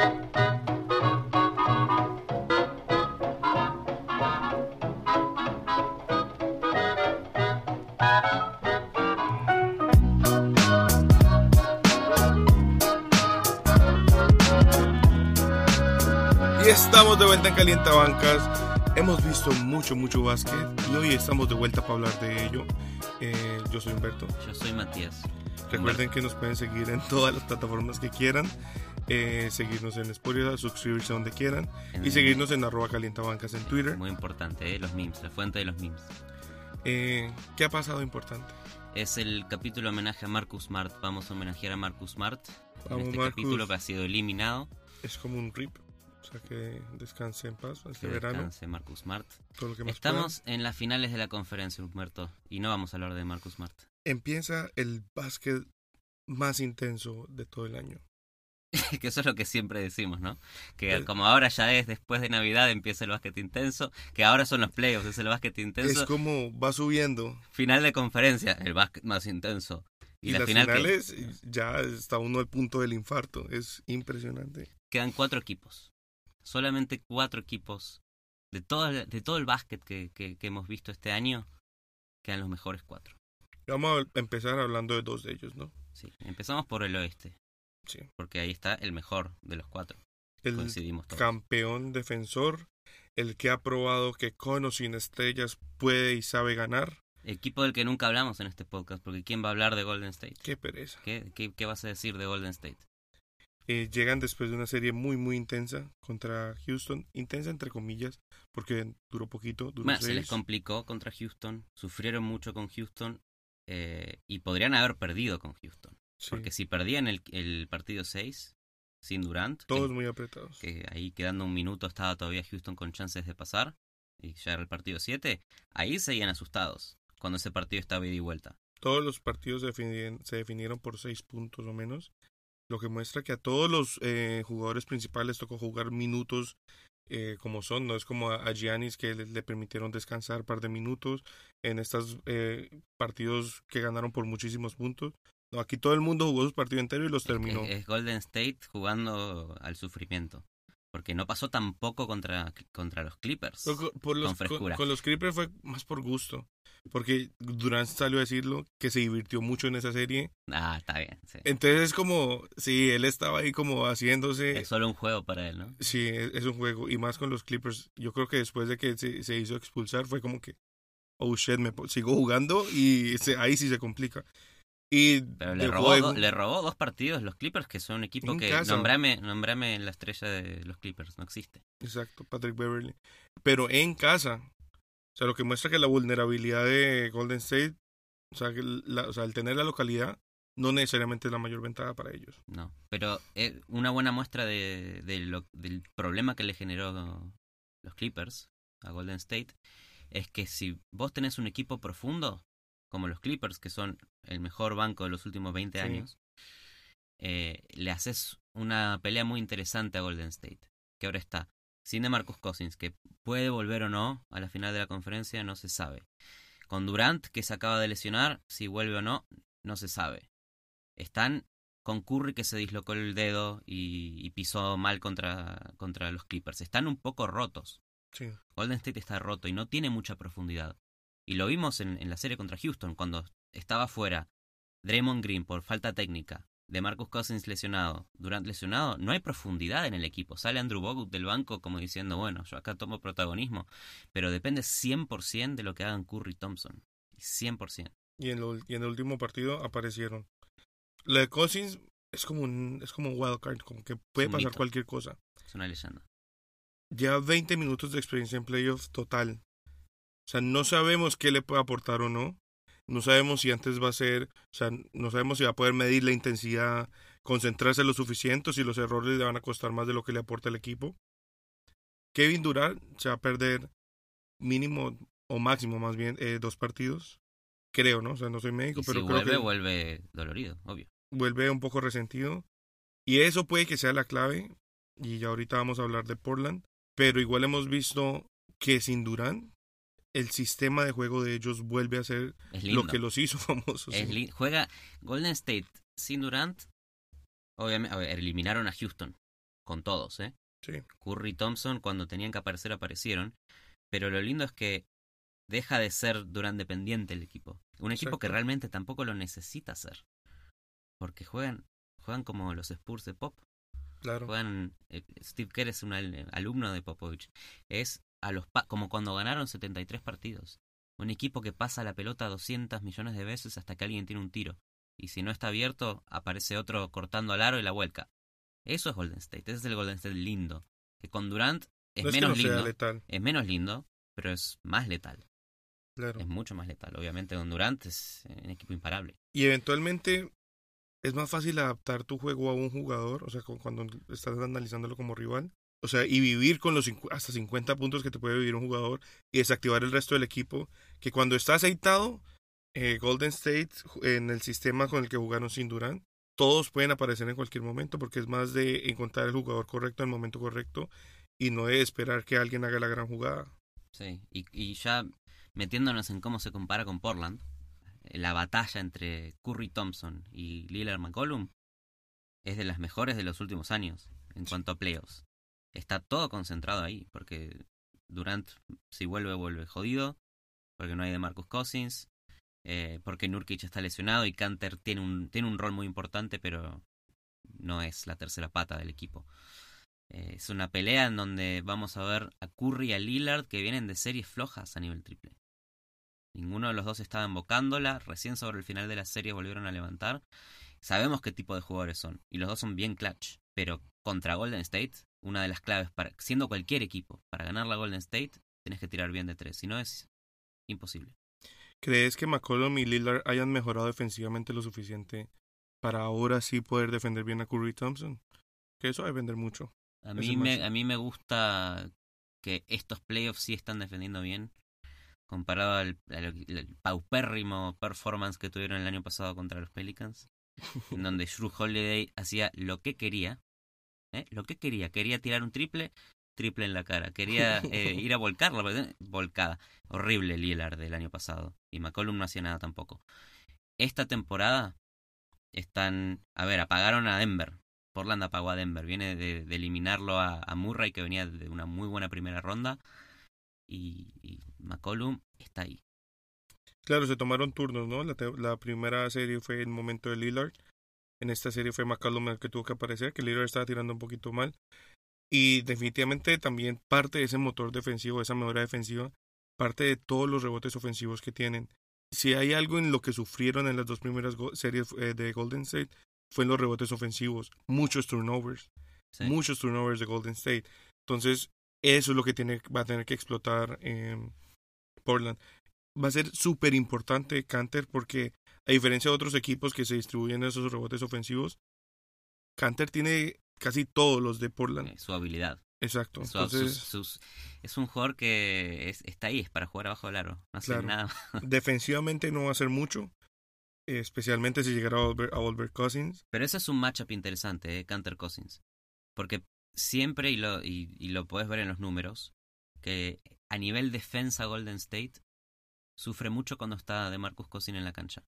Y estamos de vuelta en Calientabancas. Hemos visto mucho, mucho básquet y hoy estamos de vuelta para hablar de ello. Eh, yo soy Humberto. Yo soy Matías. Recuerden que nos pueden seguir en todas las plataformas que quieran. Eh, seguirnos en Spotify, suscribirse donde quieran. En- Y seguirnos en arroba calientabancas en Twitter. Muy importante, ¿eh? los memes, la fuente de los memes. Eh, ¿Qué ha pasado importante? Es el capítulo homenaje a Marcus Smart. Vamos a homenajear a Marcus Smart. Vamos, en este Marcus. capítulo que ha sido eliminado. Es como un rip. O sea que descanse en paz este Que verano. descanse Marcus Smart. Todo lo que más Estamos en las finales de la conferencia, Humberto. Y no vamos a hablar de Marcus Smart. Empieza el básquet más intenso de todo el año. que eso es lo que siempre decimos, ¿no? Que Eh. como ahora ya es después de Navidad empieza el básquet intenso. Que ahora son los playoffs, es el básquet intenso. Es como va subiendo. Final de conferencia, el básquet más intenso. Y, Y, la las final que finales ya está uno al punto del infarto. Es impresionante. quedan cuatro equipos. Solamente cuatro equipos. De todo el, de todo el básquet que, que- que hemos visto este año, quedan los mejores cuatro. Vamos a empezar hablando de dos de ellos, ¿no? Sí. Empezamos por el oeste, Sí. porque ahí está el mejor de los cuatro. El Coincidimos todos. campeón defensor, el que ha probado que con o sin estrellas puede y sabe ganar. Equipo del que nunca hablamos en este podcast, porque ¿quién va a hablar de Golden State? Qué pereza. ¿Qué, qué, qué vas a decir de Golden State? Eh, llegan después de una serie muy, muy intensa contra Houston. Intensa entre comillas, porque duró poquito, duró Bueno, se les complicó contra Houston, sufrieron mucho con Houston eh, y podrían haber perdido con Houston. Sí, Porque si perdían el, el partido 6 sin Durant, todos que- muy apretados. que ahí quedando un minuto estaba todavía Houston con chances de pasar, y ya era el partido 7, ahí seguían asustados cuando ese partido estaba ida y vuelta. Todos los partidos se definieron, se definieron por seis puntos o menos, lo que muestra que a todos los eh, jugadores principales tocó jugar minutos eh, como son, no es como a, a Giannis que le, le permitieron descansar un par de minutos en estos eh, partidos que ganaron por muchísimos puntos. No, aquí todo el mundo jugó su partido entero y los terminó. Es, es Golden State jugando al sufrimiento. Porque no pasó tampoco contra, contra los Clippers. Pero co- por los- con frescura. con los Clippers fue más por gusto, porque Durant salió a decirlo que se divirtió mucho en esa serie. Ah, está bien. sí. Entonces es como, sí, él estaba ahí como haciéndose... Es solo un juego para él, ¿no? Sí, es, es un juego. Y más con los Clippers. Yo creo que después de que se, se hizo expulsar fue como que, oh shit, me sigo jugando y se- ahí sí se complica. Y Pero le robó, do- le robó dos partidos los Clippers, que son un equipo En que... casa. Nombrame, nombrame la estrella de los Clippers, no existe. Exacto, Patrick Beverly. Pero en casa. O sea, lo que muestra que la vulnerabilidad de Golden State, o sea, que la- o sea, el tener la localidad, no necesariamente es la mayor ventaja para ellos. No, pero eh, una buena muestra de, de lo- del problema que le generó los Clippers a Golden State es que si vos tenés un equipo profundo, como los Clippers, que son el mejor banco de los últimos 20 Sí. años, eh, le haces una pelea muy interesante a Golden State, que ahora está sin de Marcus Cousins, que puede volver o no a la final de la conferencia, no se sabe. Con Durant, que se acaba de lesionar, si vuelve o no, no se sabe. Están con Curry que se dislocó el dedo y, y pisó mal contra, contra los Clippers. Están un poco rotos. Sí. Golden State está roto y no tiene mucha profundidad. Y lo vimos en, en la serie contra Houston, cuando estaba fuera Draymond Green por falta técnica, de Marcus Cousins lesionado, Durant lesionado, no hay profundidad en el equipo. Sale Andrew Bogut del banco como diciendo, bueno, yo acá tomo protagonismo, pero depende 100% de lo que hagan Curry y Thompson. 100%. Y en, lo- y en el último partido aparecieron. La de Cousins es como un, es como un wild card, como que puede pasar mito. cualquier cosa. Es una leyenda. Lleva 20 minutos de experiencia en playoff total. O sea, no sabemos qué le puede aportar o no. No sabemos si antes va a ser, o sea, no sabemos si va a poder medir la intensidad, concentrarse lo suficiente, si los errores le van a costar más de lo que le aporta el equipo. Kevin Durant se va a perder mínimo o máximo más bien eh, dos partidos. Creo, ¿no? O sea, no soy médico, Y pero si creo vuelve, que vuelve dolorido, obvio. vuelve un poco resentido. Y eso puede que sea la clave. Y ya ahorita vamos a hablar de Portland. Pero igual hemos visto que sin Durant, el sistema de juego de ellos vuelve a ser lo que los hizo famosos. Sí. juega Golden State sin Durant. Obviamente, a ver, eliminaron a Houston con todos, ¿eh? Sí. Curry y Thompson cuando tenían que aparecer aparecieron, pero lo lindo es que deja de ser Durant dependiente el equipo. Un equipo que realmente tampoco lo necesita hacer. Porque juegan juegan como los Spurs de Pop. Claro. Juegan eh, Steve Kerr es un al- alumno de Popovich. Es a los pa- como cuando ganaron 73 partidos. Un equipo que pasa la pelota 200 millones de veces hasta que alguien tiene un tiro. Y si no está abierto, aparece otro cortando al aro y la vuelca. Eso es Golden State. Ese es el Golden State lindo. Que con Durant es no es que menos no lindo. letal. Es menos lindo, pero es más letal. Claro. Es mucho más letal. Obviamente con Durant es un equipo imparable. Y eventualmente es más fácil adaptar tu juego a un jugador, o sea, cu- cuando estás analizándolo como rival. O sea, y vivir con los hasta 50 puntos que te puede vivir un jugador y desactivar el resto del equipo. Que cuando está aceitado, eh, Golden State, en el sistema con el que jugaron sin Durant, todos pueden aparecer en cualquier momento porque es más de encontrar el jugador correcto en el momento correcto y no de esperar que alguien haga la gran jugada. Sí. Y, y ya metiéndonos en cómo se compara con Portland, la batalla entre Curry Thompson y Lillard McCollum es de las mejores de los últimos años en cuanto a playoffs. Está todo concentrado ahí, porque Durant, si vuelve, vuelve jodido, porque no hay de Marcus Cousins, eh, porque Nurkic está lesionado y Canter tiene un, tiene un rol muy importante, pero no es la tercera pata del equipo. Eh, es una pelea en donde vamos a ver a Curry y a Lillard que vienen de series flojas a nivel triple. Ninguno de los dos estaba invocándola, recién sobre el final de la serie volvieron a levantar. Sabemos qué tipo de jugadores son, y los dos son bien clutch, pero contra Golden State, una de las claves para, siendo cualquier equipo, para ganar la Golden State, tienes que tirar bien de tres, si no es imposible. ¿Crees que McCollum y Lillard hayan mejorado defensivamente lo suficiente para ahora sí poder defender bien a Curry Thompson? Que eso va a vender mucho. A mí, me, a mí me gusta que estos playoffs sí están defendiendo bien, comparado al, al- al paupérrimo performance que tuvieron el año pasado contra los Pelicans, en donde Drew Holiday hacía lo que quería, ¿eh? lo que quería, quería tirar un triple, triple en la cara, quería eh, ir a volcarla, pues, volcada, horrible Lillard del año pasado, y McCollum no hacía nada tampoco. Esta temporada están, a ver, apagaron a Denver, Portland apagó a Denver. Viene de, de eliminarlo a, a Murray, que venía de una muy buena primera ronda. Y, y McCollum está ahí. Claro, se tomaron turnos, ¿no? La, la primera serie fue el momento de Lillard. En esta serie fue McCollum el que tuvo que aparecer, que Lillard estaba tirando un poquito mal. Y definitivamente también parte de ese motor defensivo, esa mejora defensiva, parte de todos los rebotes ofensivos que tienen. Si hay algo en lo que sufrieron en las dos primeras series eh, de Golden State, fue en los rebotes ofensivos. Muchos turnovers. Sí. muchos turnovers de Golden State. Entonces, eso es lo que tiene, va a tener que explotar eh, Portland. Va a ser súper importante Canter porque, a diferencia de otros equipos que se distribuyen esos rebotes ofensivos, Canter tiene casi todos los de Portland. Eh, su habilidad. Exacto. Su- Entonces, sus- sus- es un jugador que es- está ahí, es para jugar abajo del aro. No hace Claro. nada. defensivamente no va a hacer mucho, especialmente si llegara a Albert, a Albert Cousins. Pero ese es un matchup interesante, eh, Canter Cousins. Porque siempre, y lo, y, y lo puedes ver en los números, que a nivel defensa Golden State sufre mucho cuando está de Marcus Cousins en la cancha.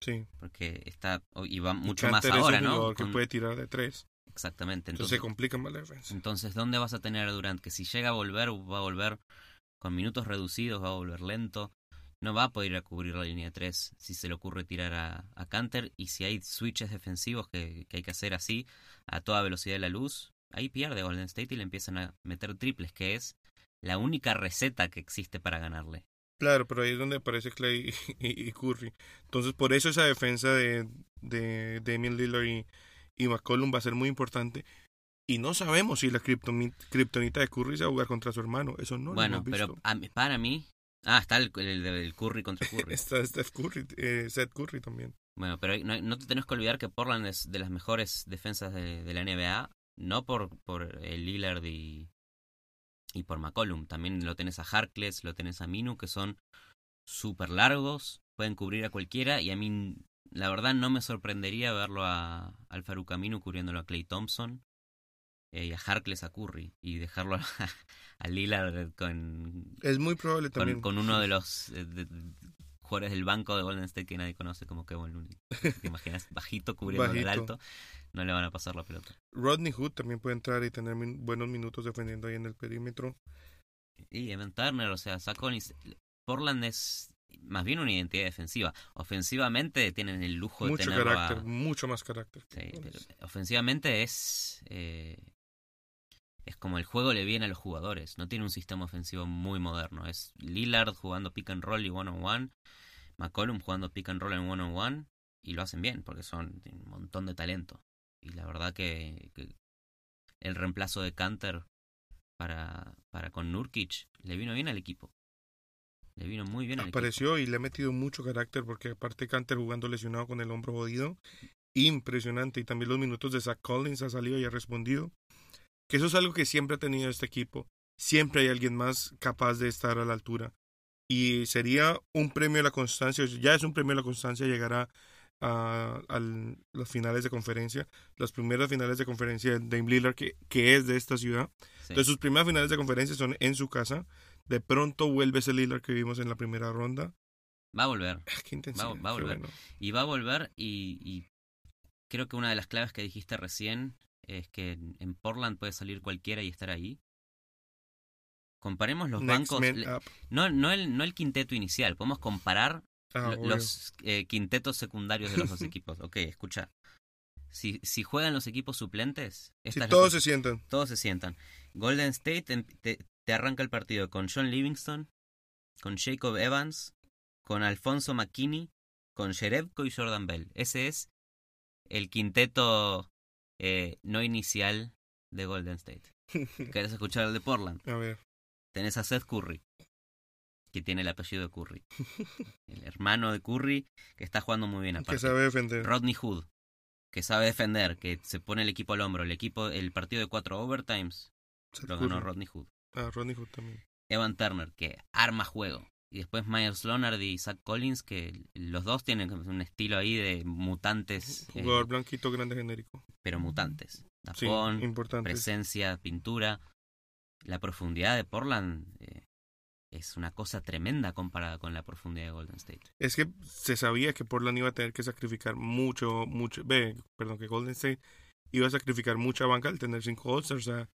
Sí. Porque está, y va mucho más ahora, es un ¿no? que puede tirar de tres. Exactamente. Entonces, se complica más la defensa. entonces, ¿dónde vas a tener a Durant? Que si llega a volver, va a volver con minutos reducidos, va a volver lento. No va a poder ir a cubrir la línea de tres si se le ocurre tirar a, a Canter. Y si hay switches defensivos que, que hay que hacer así, a toda velocidad de la luz, ahí pierde Golden State y le empiezan a meter triples, que es la única receta que existe para ganarle. Claro, pero ahí es donde aparece Clay y, y Curry. Entonces, por eso esa defensa de, de Damian Lillard y, y McCollum va a ser muy importante. Y no sabemos si la kriptonita de Curry se va a jugar contra su hermano. Eso no bueno, lo hemos pero visto. a mí- para mí... Ah, está el, el, el Curry contra Curry. Está Steph Curry, eh, Seth Curry también. Bueno, pero no, no te tenés que olvidar que Portland es de las mejores defensas de, de la NBA, no por, por el Lillard y, y por McCollum. También lo tenés a Harkless, lo tenés a Minu, que son súper largos, pueden cubrir a cualquiera, y a mí, la verdad, no me sorprendería verlo a, al Farouk Aminu cubriéndolo a Clay Thompson eh, y a Harkless a Curry, y dejarlo a, a Lillard con, Es muy probable también. con, uno de los eh, de- jugadores del banco de Golden State que nadie conoce como Kevin Looney. ¿Te imaginas? Bajito cubriendo el Bajito. alto. No le van a pasar la pelota. Rodney Hood también puede entrar y tener min- buenos minutos defendiendo ahí en el perímetro. Y Evan Turner, o sea, Collins. Portland es más bien una identidad defensiva. Ofensivamente tienen el lujo de Mucho tenerlo a- carácter, mucho más carácter. Sí, pero ofensivamente es eh, es como el juego le viene a los jugadores. No tiene un sistema ofensivo muy moderno. Es Lillard jugando pick and roll y one on one, McCollum jugando pick and roll en one on one y lo hacen bien porque son un montón de talento. Y la verdad que, que el reemplazo de Canter para para con Nurkic le vino bien al equipo. Le vino muy bien al equipo. Apareció y le ha metido mucho carácter porque aparte Canter jugando lesionado con el hombro jodido, impresionante. Y también los minutos de Zach Collins ha salido y ha respondido. Que eso es algo que siempre ha tenido este equipo. Siempre hay alguien más capaz de estar a la altura. Y sería un premio a la constancia, ya es un premio a la constancia llegar a, a, al- las finales de conferencia, las primeras finales de conferencia de Dame Lillard, que, que es de esta ciudad. Sí. Entonces sus primeras finales de conferencia son en su casa. De pronto vuelve ese Lillard que vimos en la primera ronda. Va a volver. Ah, Qué Va- va a volver. bueno. Y va a volver y, y creo que una de las claves que dijiste recién es que en Portland puede salir cualquiera y estar ahí. Comparemos los Next bancos, no, no, el, no el quinteto inicial, podemos comparar Ah, los eh, quintetos secundarios de los dos equipos. Ok, escucha. Si, si juegan los equipos suplentes, Si todos se sientan. todos se sientan. Golden State em- te, te arranca el partido con John Livingston, con Jacob Evans, con Alfonso McKinney, con Sherebko y Jordan Bell. Ese es el quinteto eh, no inicial de Golden State. ¿Querés escuchar el de Portland? A ver. Tenés a Seth Curry, que tiene el apellido de Curry. El hermano de Curry, que está jugando muy bien Que aparte. sabe defender. Rodney Hood, que sabe defender, que se pone el equipo al hombro. El equipo, el partido de cuatro overtimes lo ganó. Rodney Hood. Ah, Rodney Hood también. Evan Turner, que arma juego. Y después Myers Leonard y Zach Collins, que los dos tienen un estilo ahí de mutantes, eh, Jugador blanquito, grande, genérico. pero mutantes. Sí, Tapón, importante. presencia, pintura. La profundidad de Portland eh, es una cosa tremenda comparada con la profundidad de Golden State. Es que se sabía que Portland iba a tener que sacrificar mucho, mucho. Perdón, que Golden State iba a sacrificar mucha banca al tener cinco All-Stars. o sea,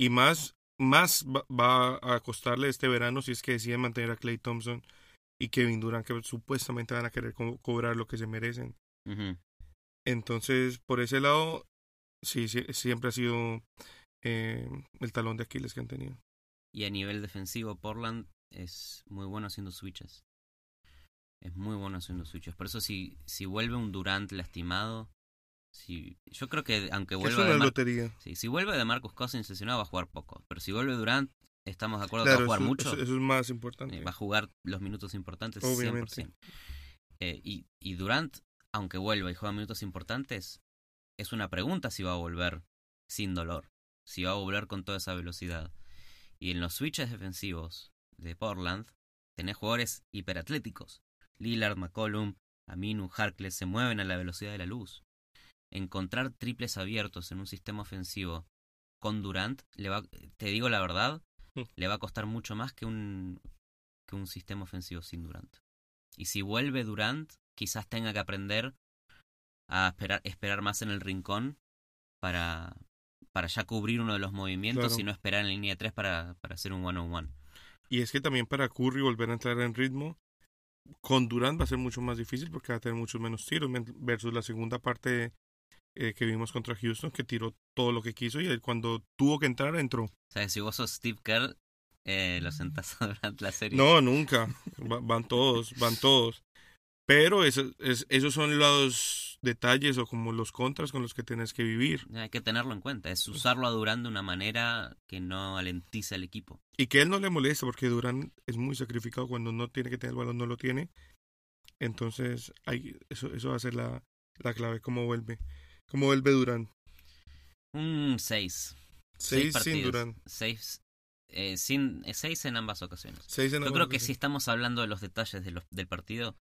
y más, más va, va a costarle este verano si es que deciden mantener a Clay Thompson y Kevin Durant, que supuestamente van a querer co- cobrar lo que se merecen. Entonces, por ese lado, sí, sí, siempre ha sido eh, el talón de Aquiles que han tenido. Y a nivel defensivo, Portland es muy bueno haciendo switches. Es muy bueno haciendo switches. Por eso si, si vuelve un Durant lastimado, si, yo creo que aunque vuelva de lotería. sí, si vuelve de Marcus Cousins lesionado va a jugar poco. Pero si vuelve Durant, estamos de acuerdo que va a jugar eso, mucho. eso- eso es más importante. Eh, va a jugar los minutos importantes Obviamente. 100%. Eh, y, y Durant, aunque vuelva y juega minutos importantes, es una pregunta si va a volver sin dolor, si va a volver con toda esa velocidad. Y en los switches defensivos de Portland, tenés jugadores hiperatléticos. Lillard, McCollum, Aminu, Harkless se mueven a la velocidad de la luz. Encontrar triples abiertos en un sistema ofensivo con Durant, le va, te digo la verdad, Mm. le va a costar mucho más que un, que un sistema ofensivo sin Durant. Y si vuelve Durant, quizás tenga que aprender a esperar, esperar más en el rincón para, para ya cubrir uno de los movimientos Claro. y no esperar en línea 3 para, para hacer un one-on-one. Y es que también para Curry volver a entrar en ritmo, con Durant va a ser mucho más difícil porque va a tener muchos menos tiros versus la segunda parte eh, que vimos contra Houston, que tiró todo lo que quiso y cuando tuvo que entrar entró. O sea, si vos sos Steve Kerr, eh, lo sentás durante la serie. No, nunca. Va- van todos, van todos. Pero eso, es, esos son los detalles o como los contras con los que tienes que vivir. Hay que tenerlo en cuenta. Es usarlo a Durant de una manera que no alentiza al equipo. Y que él no le molesta porque Durant es muy sacrificado cuando no tiene que tener el balón, no lo tiene. Entonces, hay, eso, eso va a ser la, la clave, cómo vuelve. Cómo vuelve Durant. Un 6. Seis sin Durant. 6 eh, sin, eh, seis en ambas ocasiones. Seis en Yo creo que si estamos hablando de los detalles de los- del partido,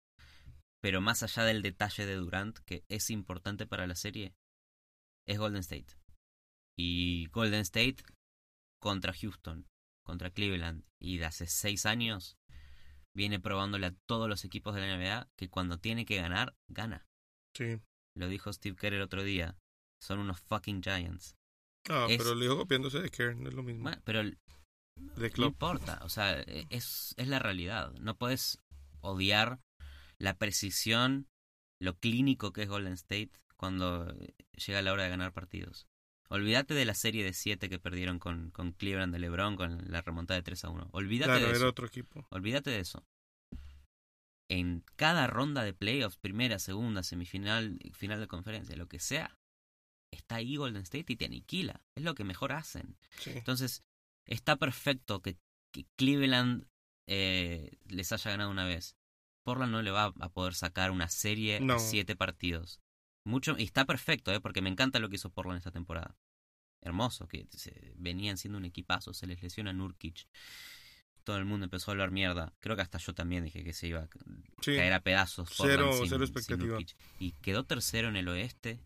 pero más allá del detalle de Durant, que es importante para la serie, es Golden State. Y Golden State contra Houston, contra Cleveland, y de hace seis años, viene probándole a todos los equipos de la NBA que cuando tiene que ganar, gana. Sí. Lo dijo Steve Kerr el otro día. Son unos fucking Giants. Ah, Es- pero le dijo copiándose de Kern, no es lo mismo. Bueno, pero no Club. importa, o sea, e- es, es la realidad. No puedes odiar la precisión, lo clínico que es Golden State cuando llega la hora de ganar partidos. Olvídate de la serie de 7 que perdieron con, con Cleveland de LeBron con la remontada de 3 a 1. Olvídate Claro, de era eso. otro equipo. Olvídate de eso. En cada ronda de playoffs, primera, segunda, semifinal, final de conferencia, lo que sea, está ahí Golden State y te aniquila. Es lo que mejor hacen. Sí. Entonces, está perfecto que, que Cleveland eh, les haya ganado una vez. Portland no le va a poder sacar una serie No. a siete partidos. Mucho, y está perfecto, eh, porque me encanta lo que hizo Portland esta temporada. Hermoso, que se, venían siendo un equipazo, se les lesiona Nurkic. Todo el mundo empezó a hablar mierda. Creo que hasta yo también dije que se iba a Sí. caer a pedazos. Cero- sin- cero expectativa. Y quedó tercero en el oeste.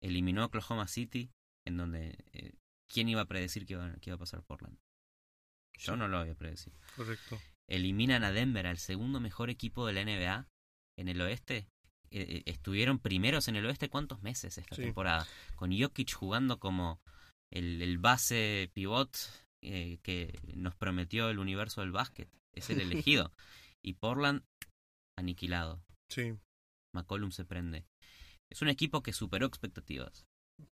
Eliminó a Oklahoma City, en donde... eh, ¿Quién iba a predecir que iba, que iba a pasar Portland? Yo no lo había predecido. Correcto. Eliminan a Denver, al segundo mejor equipo de la NBA en el oeste. Eh, eh, estuvieron primeros en el oeste cuántos meses esta Sí. temporada. Con Jokic jugando como el, el base pivot eh, que nos prometió el universo del básquet. Es el elegido. y Portland aniquilado. Sí. McCollum se prende. Es un equipo que superó expectativas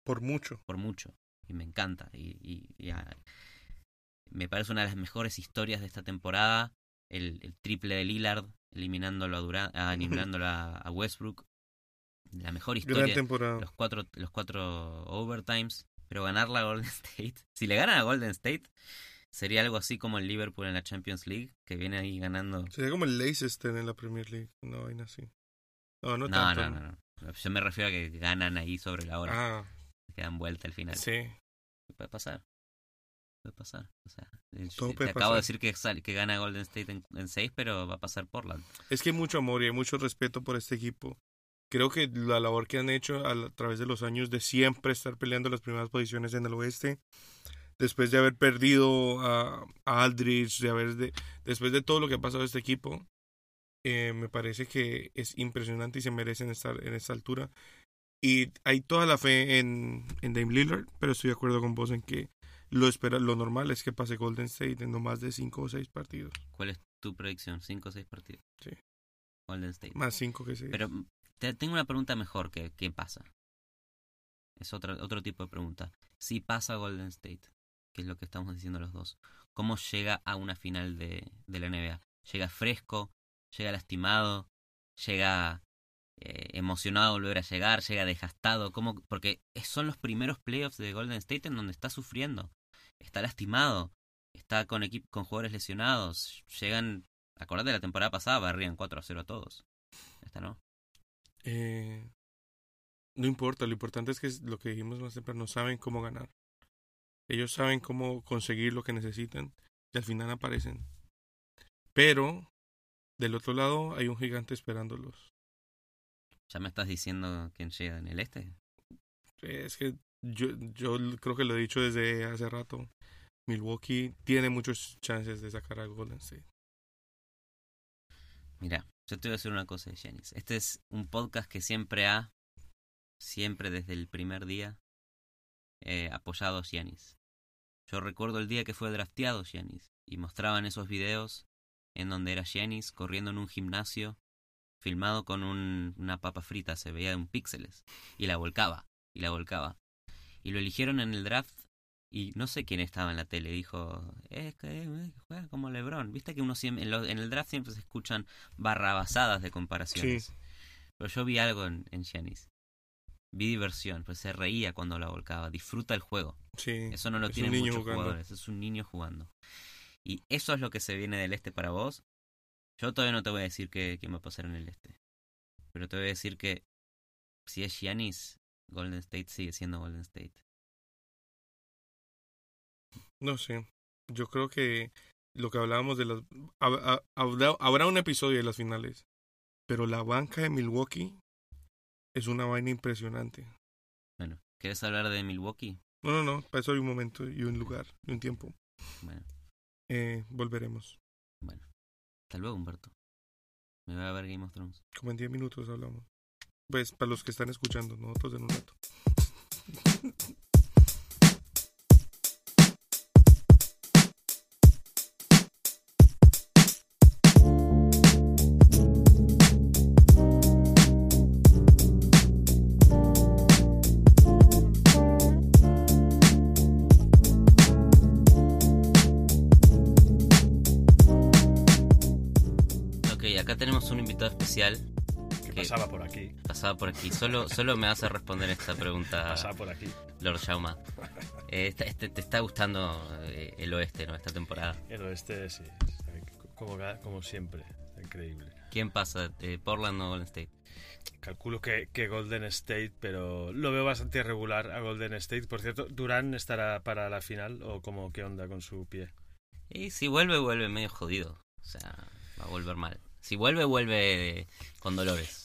Por mucho. por mucho. Y me encanta. Y, y- y, ah, me parece una de las mejores historias de esta temporada. El, el triple de Lillard, eliminándolo a, Durant, ah, eliminándolo a, a Westbrook. La mejor historia. temporada. Los cuatro, los cuatro overtimes. Pero ganarla a Golden State. Si le ganan a Golden State, sería algo así como el Liverpool en la Champions League, que viene ahí ganando. Sería como el Leicester en la Premier League. Una vaina así. No, no, No, tanto. no, no, no. Yo me refiero a que ganan ahí sobre la hora. Ah, que dan vuelta al final. sí. Puede pasar. Puede pasar. O sea, eh, Todo te puede acabo de decir que, sal- que gana Golden State en, en 6, pero va a pasar Portland. Es que hay mucho amor y hay mucho respeto por este equipo. Creo que la labor que han hecho a, la- a través de los años de siempre estar peleando las primeras posiciones en el oeste, después de haber perdido a, a Aldridge, de haber de, después de todo lo que ha pasado a este equipo, eh, me parece que es impresionante y se merecen estar en esta altura. Y hay toda la fe en, en Dame Lillard, pero estoy de acuerdo con vos en que lo, espera, lo normal es que pase Golden State en no más de 5 o 6 partidos. ¿Cuál es tu predicción? 5 o 6 partidos. Sí. Golden State. Más 5 que 6. Pero te tengo una pregunta mejor que ¿qué pasa? Es otra, otro tipo de pregunta. Si pasa Golden State, que es lo que estamos diciendo los dos, ¿cómo llega a una final de, de la NBA? ¿Llega fresco? ¿Llega lastimado? ¿Llega eh, emocionado volver a llegar? ¿Llega desgastado? ¿Cómo? Porque son los primeros playoffs de Golden State en donde está sufriendo. Está lastimado. Está con, con jugadores lesionados. Llegan... Acordate de la temporada pasada, barrían 4 a 0 a todos. Esta no. Eh, no importa, lo importante es que lo que dijimos más temprano, saben cómo ganar. Ellos saben cómo conseguir lo que necesitan y al final aparecen. Pero del otro lado hay un gigante esperándolos. ¿Ya me estás diciendo quién llega en el este? Es que yo, yo creo que lo he dicho desde hace rato. Milwaukee tiene muchas chances de sacar a Golden State. Mira, yo te voy a decir una cosa Giannis. Este es un podcast que siempre ha, siempre desde el primer día, eh, apoyado a Giannis. Yo recuerdo el día que fue drafteado Giannis y mostraban esos videos en donde era Giannis corriendo en un gimnasio filmado con un- una papa frita, se veía un píxeles y la volcaba y la volcaba. Y lo eligieron en el draft y no sé quién estaba en la tele, dijo, es que eh, juega como LeBron. Viste que uno siempre, en, lo- en el draft siempre se escuchan barrabasadas de comparaciones. Sí. Pero yo vi algo en, en Giannis. Vi diversión, pues se reía cuando la volcaba, disfruta el juego. Sí, Eso no lo es tienen muchos jugando. jugadores, es un niño jugando. Y eso es lo que se viene del este para vos. Yo todavía no te voy a decir qué, qué va a pasar en el este. Pero te voy a decir que si es Giannis, Golden State sigue siendo Golden State. No sé. Yo creo que lo que hablábamos de las... hab- ha- Habrá, un episodio de las finales. Pero la banca de Milwaukee es una vaina impresionante. Bueno, ¿quieres hablar de Milwaukee? No, no, no. Para eso hay un momento y un lugar y un tiempo. Bueno, Eh, volveremos. bueno. Hasta luego, Humberto. Me voy a ver Game of Thrones. Como en 10 minutos hablamos. Pues para los que están escuchando, nosotros en un rato. Ok, acá tenemos un invitado especial. Que pasaba por aquí. Pasaba por aquí. Solo, solo me a responder esta pregunta, Pasaba por aquí. Lord Shauma. Eh, esta- este- te está gustando eh, el oeste, ¿no? Esta temporada. El oeste, sí. Como, como siempre. Increíble. ¿Quién pasa? Eh, ¿Portland o Golden State? Calculo que, que Golden State, pero lo veo bastante irregular a Golden State. Por cierto, ¿Durán estará para la final o como qué onda con su pie? Y si vuelve, vuelve medio jodido. O sea, va a volver mal. Si vuelve, vuelve con dolores.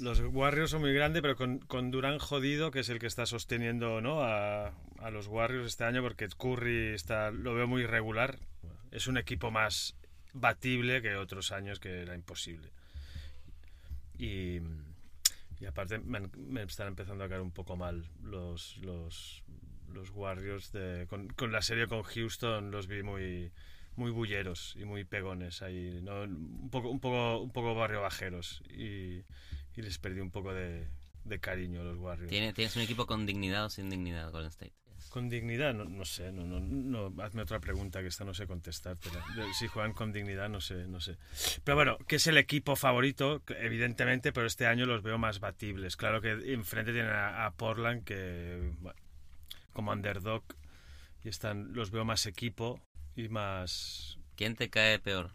Los Warriors son muy grandes, pero con, con Durán jodido, que es el que está sosteniendo ¿no? a, a los Warriors este año, porque Curry está, lo veo muy irregular. Es un equipo más batible que otros años que era imposible. Y, y aparte me, me están empezando a caer un poco mal los, los, los Warriors. De, con la serie con Houston los vi muy muy bulleros y muy pegones ahí, ¿no? un poco un poco un poco barrio bajeros y, y les perdí un poco de, de cariño a los Warriors. ¿Tiene- ¿Tienes un equipo con dignidad o sin dignidad, Golden State? Con dignidad, no, no sé, no, no, no, hazme otra pregunta que esta no sé contestártela. De- Si juegan con dignidad, no sé, no sé. Pero bueno, que es el equipo favorito, evidentemente, pero este año los veo más batibles. Claro que enfrente tienen a, a Portland, que bueno, como underdog, y están, los veo más equipo y más... ¿Quién te cae peor?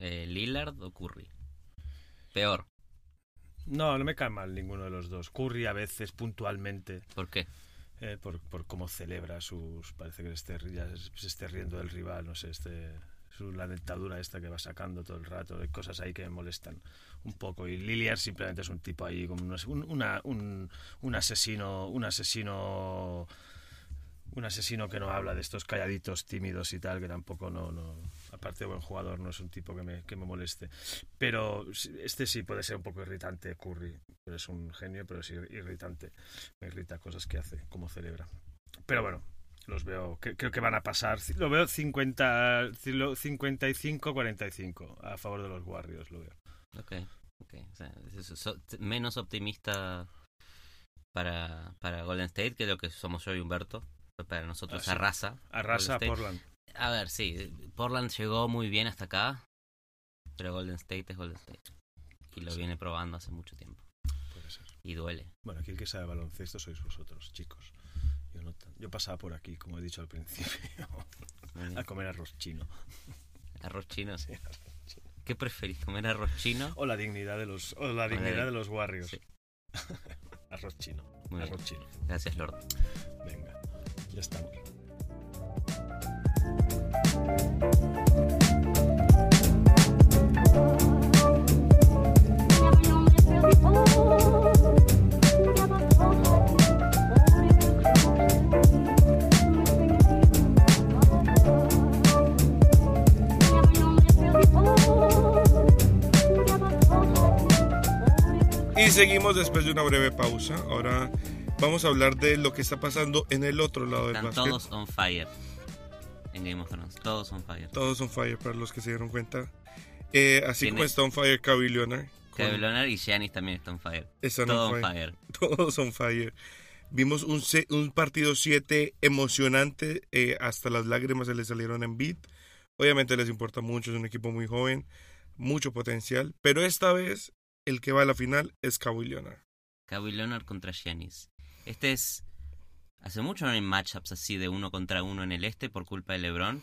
Eh, ¿Lillard o Curry? Peor. No, no me cae mal ninguno de los dos. Curry a veces, puntualmente, ¿Por qué? eh, por, por cómo celebra sus... Parece que ya se esté riendo del rival, no sé, este, su, la dentadura esta que va sacando todo el rato, hay cosas ahí que me molestan un poco. Y Lillard simplemente es un tipo ahí, como un, un- una- un, un asesino, un asesino... Un asesino que no habla de estos calladitos tímidos y tal, que tampoco no, no aparte de buen jugador, no es un tipo que me, que me moleste. Pero este sí puede ser un poco irritante, Curry. Pero es un genio, pero es ir- irritante. Me irrita cosas que hace, como celebra. Pero bueno, los veo, cre- creo que van a pasar. Lo veo 50, 55-45 a favor de los Warriors, lo veo. Ok, ok. Menos optimista para, para Golden State que lo que somos yo y Humberto. Para nosotros Ah, sí. arrasa. Arrasa a. Portland. A ver, sí. Portland llegó muy bien hasta acá. Pero Golden State es Golden State. Y lo Sí. viene probando hace mucho tiempo. Puede ser. Y duele. Bueno, aquí el que sabe baloncesto sois vosotros, chicos. Yo, no yo pasaba por aquí, como he dicho al principio, a comer arroz chino. Arroz chino. Sí, arroz chino. ¿Qué preferís? ¿Comer arroz chino? O la dignidad de los, o la dignidad di- de los Warriors. Sí. arroz chino. Muy bien. arroz chino. Gracias, Lord. Venga, Y seguimos después de una breve pausa. Ahora vamos a hablar de lo que está pasando en el otro lado del Están básquet. todos on fire. En Game of Thrones. Todos on fire. Todos on fire, para los que se dieron cuenta. Eh, así como está on fire Kawhi Leonard. Leonard y Giannis también están on fire. están Todo on fire. fire. Todos on fire. Vimos un, un partido 7 emocionante. eh, hasta las lágrimas se le salieron en beat. Obviamente les importa mucho. Es un equipo muy joven. Mucho potencial. Pero esta vez el que va a la final es Kawhi Leonard. Kawhi Leonard contra Giannis. Este es... Hace mucho no hay matchups así de uno contra uno en el este por culpa de LeBron.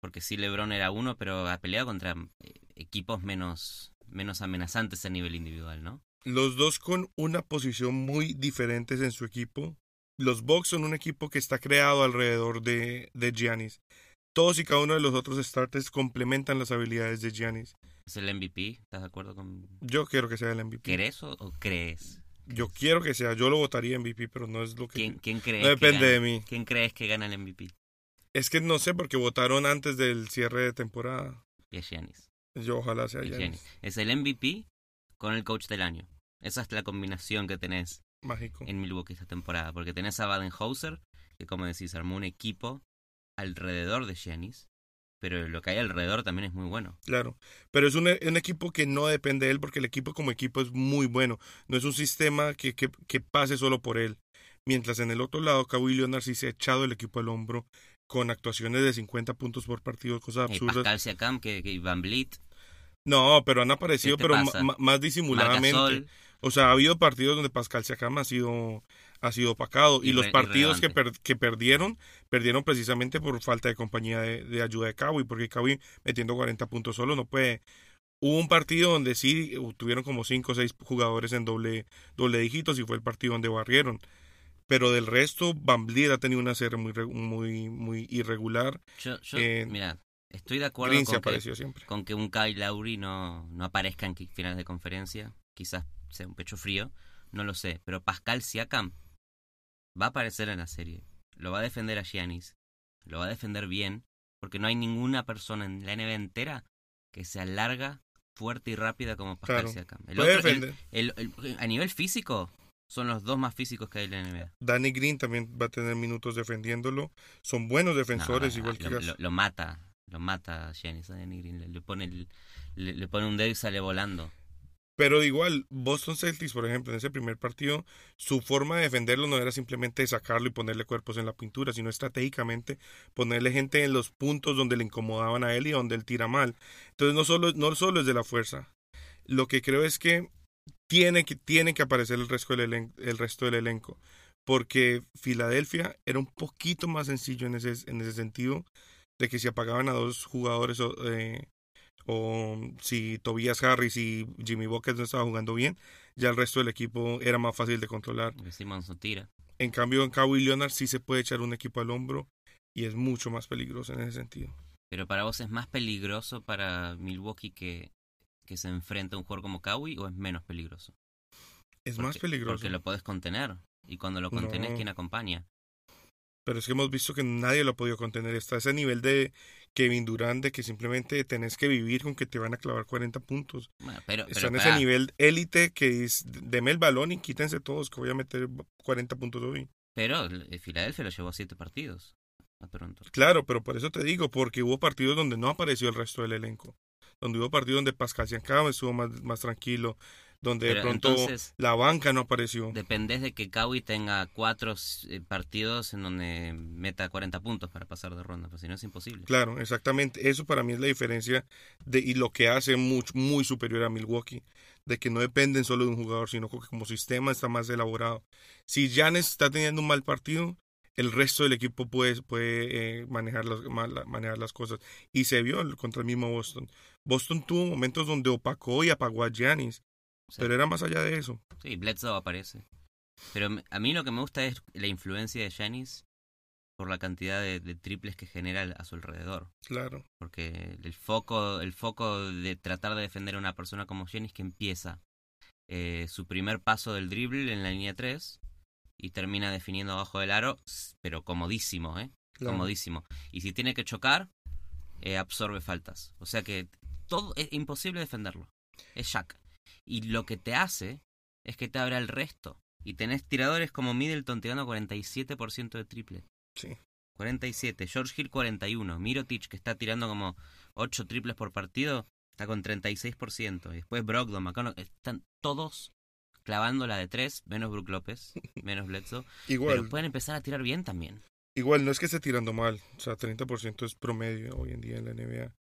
Porque sí, LeBron era uno, pero ha peleado contra eh, equipos menos, menos amenazantes a nivel individual, ¿no? Los dos con una posición muy diferentes en su equipo. Los Bucks son un equipo que está creado alrededor de, de Giannis. Todos y cada uno de los otros starters complementan las habilidades de Giannis. Es el MVP, ¿estás de acuerdo con... Yo quiero que sea el MVP. ¿Querés o, o crees? Yo quiero que sea. Yo lo votaría MVP, pero no es lo que... ¿Quién, quién crees no que depende gana? de mí. ¿Quién crees que gana el MVP? Es que no sé porque votaron antes del cierre de temporada. Y es Giannis. Yo ojalá sea. Giannis. Es el MVP con el coach del año. Esa es la combinación que tenés Mágico. en Milwaukee esta temporada, porque tenés a Badenhauser, que como decís, armó un equipo alrededor de Giannis, pero lo que hay alrededor también es muy bueno. Claro, pero es un, un equipo que no depende de él porque el equipo como equipo es muy bueno. No es un sistema que, que, que pase solo por él. Mientras en el otro lado, Kawhi Leonard sí se ha echado el equipo al hombro con actuaciones de 50 puntos por partido, cosas Y absurdas. Pascal Siakam, que, que Van Vliet, No, pero han aparecido, ¿Qué te pero ma- más disimuladamente. O sea, ha habido partidos donde Pascal Siakam ha sido, ha sido opacado. Y los partidos que, per- que perdieron, perdieron precisamente por falta de compañía de, de ayuda de Kawhi, porque Kawhi metiendo 40 puntos solo no puede. Hubo un partido donde sí uh, tuvieron como 5 o 6 jugadores en doble, doble dígitos y fue el partido donde barrieron. Pero del resto, Van Vliet ha tenido una serie muy, muy, muy irregular. yo, yo eh, mira, estoy de acuerdo Green con que, siempre. con que un Kyle Lowry no, no aparezca en finales de conferencia, quizás sea un pecho frío, no lo sé, pero Pascal Siakam va a aparecer en la serie, lo va a defender a Giannis, lo va a defender bien, porque no hay ninguna persona en la NBA entera que sea larga, fuerte y rápida como Pascal Claro. Siakam. El Puede otro- el- el- a nivel físico, son los dos más físicos que hay en la NBA. Danny Green también va a tener minutos defendiéndolo. Son buenos defensores, No, igual que lo, lo- lo mata, lo mata Giannis, a Danny Green, le, le pone el- le, le pone un dedo y sale volando. Pero igual, Boston Celtics, por ejemplo, en ese primer partido, su forma de defenderlo no era simplemente sacarlo y ponerle cuerpos en la pintura, sino estratégicamente ponerle gente en los puntos donde le incomodaban a él y donde él tira mal. Entonces, no solo, no solo es de la fuerza. Lo que creo es que tiene que, tiene que aparecer el resto, del elen- el resto del elenco. Porque Filadelfia era un poquito más sencillo en ese, en ese sentido, de que si apagaban a dos jugadores eh, o si Tobias Harris y Jimmy Buckets no estaban jugando bien, ya el resto del equipo era más fácil de controlar. No tira. En cambio, en Kawhi Leonard sí se puede echar un equipo al hombro y es mucho más peligroso en ese sentido. Pero para vos es más peligroso para Milwaukee que, que se enfrente a un jugador como Kawhi o es menos peligroso? Es Porque- más peligroso. Porque lo podés contener. Y cuando lo contenés, No. ¿quién acompaña? Pero es que hemos visto que nadie lo ha podido contener. Está ese nivel de Kevin Durant de que simplemente tenés que vivir con que te van a clavar 40 puntos. Bueno, pero, pero en ese nivel élite que es, deme el balón y quítense todos que voy a meter 40 puntos hoy. pero el- Filadelfia lo llevó a siete partidos a Toronto. Claro, pero por eso te digo, porque hubo partidos donde no apareció el resto del elenco. Donde hubo partidos donde Pascal Siakam estuvo más, más tranquilo, donde de pronto entonces- la banca no apareció. Dependés de que Kawhi tenga cuatro eh, partidos en donde meta 40 puntos para pasar de ronda, porque si no es imposible. Claro, exactamente. Eso para mí es la diferencia de, y lo que hace mucho, muy superior a Milwaukee. De que no dependen solo de un jugador, sino que como sistema está más elaborado. Si Giannis está teniendo un mal partido, el resto del equipo puede, puede eh, manejar, las, ma- la- manejar las cosas. Y se vio contra el mismo Boston. Boston tuvo momentos donde opacó y apagó a Giannis, Pero era más allá de eso. Sí, Bledsoe aparece. Pero a mí lo que me gusta es la influencia de Giannis por la cantidad de, de triples que genera a su alrededor. Claro. Porque el foco, el foco de tratar de defender a una persona como Giannis que empieza eh, su primer paso del dribble en la línea 3 y termina definiendo abajo del aro, pero comodísimo, ¿eh? claro. Comodísimo. Y si tiene que chocar, eh, absorbe faltas. O sea que todo es imposible defenderlo. Es Shaq. Y lo que te hace es que te abre el resto. Y tenés tiradores como Middleton tirando 47% de triple. Sí. 47. George Hill 41. Mirotic que está tirando como 8 triples por partido. Está con 36%. Y después Brogdon, McConnell. Están todos clavando la de 3. Menos Brook López. Menos Bledsoe. Igual, Pero pueden empezar a tirar bien también. igual no es que esté tirando mal. O sea, 30% es promedio hoy en día en la NBA.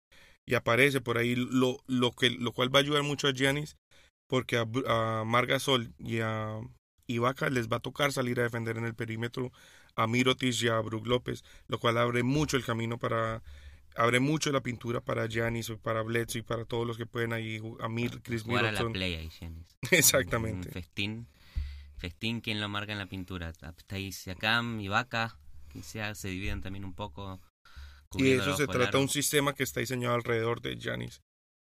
Y aparece por ahí lo, lo, que, lo cual va a ayudar mucho a Giannis. Porque a, a Margasol y a Ibaka les va a tocar salir a defender en el perímetro a Mirotic y a Brook López. Lo cual abre mucho el camino para... Abre mucho la pintura para Giannis, para Bledsoe y para todos los que pueden ahí. A Mir, Chris Jugar a la play ahí, Giannis. Exactamente. Un festín. Festín, quien lo marca en la pintura? Está ahí Siakam y Vaca, que se, se dividen también un poco. Y eso se trata de aro. un sistema que está diseñado alrededor de Giannis.